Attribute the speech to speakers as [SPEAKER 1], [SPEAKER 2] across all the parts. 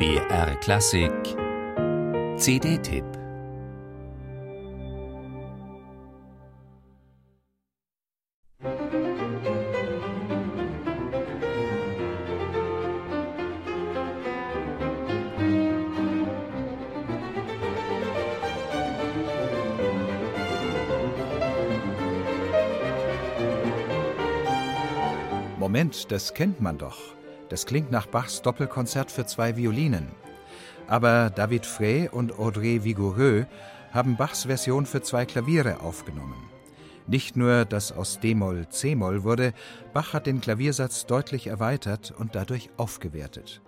[SPEAKER 1] BR Klassik CD-Tipp
[SPEAKER 2] Moment, das kennt man doch. Das klingt nach Bachs Doppelkonzert für zwei Violinen. Aber David Frey und Audrey Vigoureux haben Bachs Version für zwei Klaviere aufgenommen. Nicht nur, dass aus D-Moll C-Moll wurde, Bach hat den Klaviersatz deutlich erweitert und dadurch aufgewertet.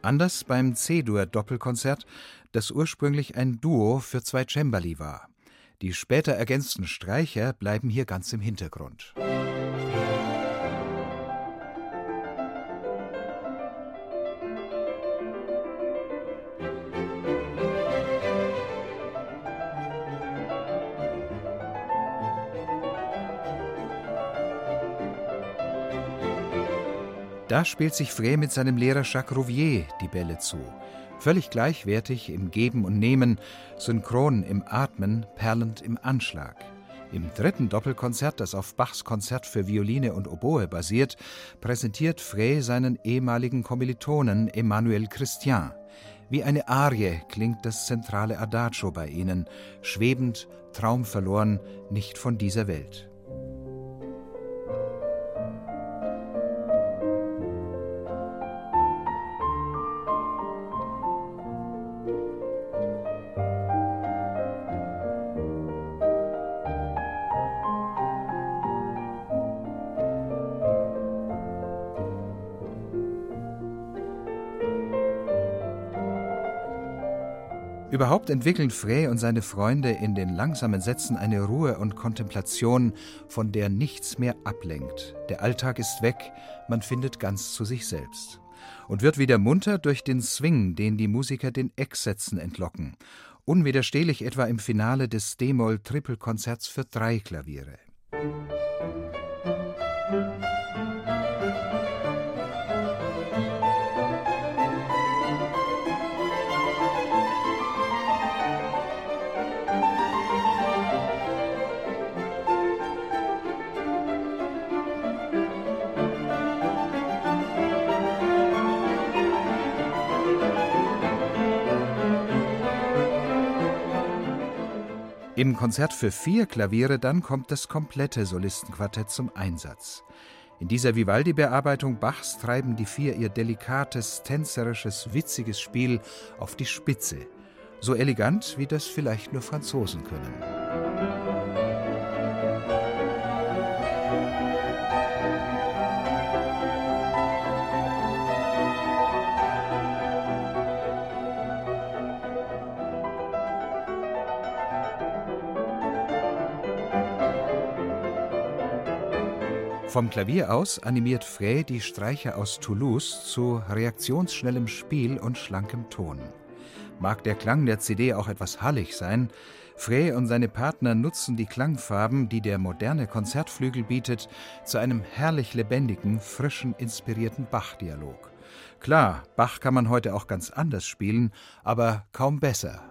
[SPEAKER 2] Anders beim C-Dur-Doppelkonzert, das ursprünglich ein Duo für zwei Cembali war. Die später ergänzten Streicher bleiben hier ganz im Hintergrund. Da spielt sich Frey mit seinem Lehrer Jacques Rouvier die Bälle zu. Völlig gleichwertig im Geben und Nehmen, synchron im Atmen, perlend im Anschlag. Im dritten Doppelkonzert, das auf Bachs Konzert für Violine und Oboe basiert, präsentiert Frey seinen ehemaligen Kommilitonen Emmanuel Christian. Wie eine Arie klingt das zentrale Adagio bei ihnen, schwebend, traumverloren, nicht von dieser Welt. Überhaupt entwickeln Frey und seine Freunde in den langsamen Sätzen eine Ruhe und Kontemplation, von der nichts mehr ablenkt. Der Alltag ist weg, man findet ganz zu sich selbst. Und wird wieder munter durch den Swing, den die Musiker den Ecksätzen entlocken. Unwiderstehlich etwa im Finale des D-Moll-Trippelkonzerts für drei Klaviere. Im Konzert für vier Klaviere dann kommt das komplette Solistenquartett zum Einsatz. In dieser Vivaldi-Bearbeitung Bachs treiben die vier ihr delikates, tänzerisches, witziges Spiel auf die Spitze. So elegant, wie das vielleicht nur Franzosen können. Vom Klavier aus animiert Frey die Streicher aus Toulouse zu reaktionsschnellem Spiel und schlankem Ton. Mag der Klang der CD auch etwas hallig sein, Frey und seine Partner nutzen die Klangfarben, die der moderne Konzertflügel bietet, zu einem herrlich lebendigen, frischen, inspirierten Bach-Dialog. Klar, Bach kann man heute auch ganz anders spielen, aber kaum besser.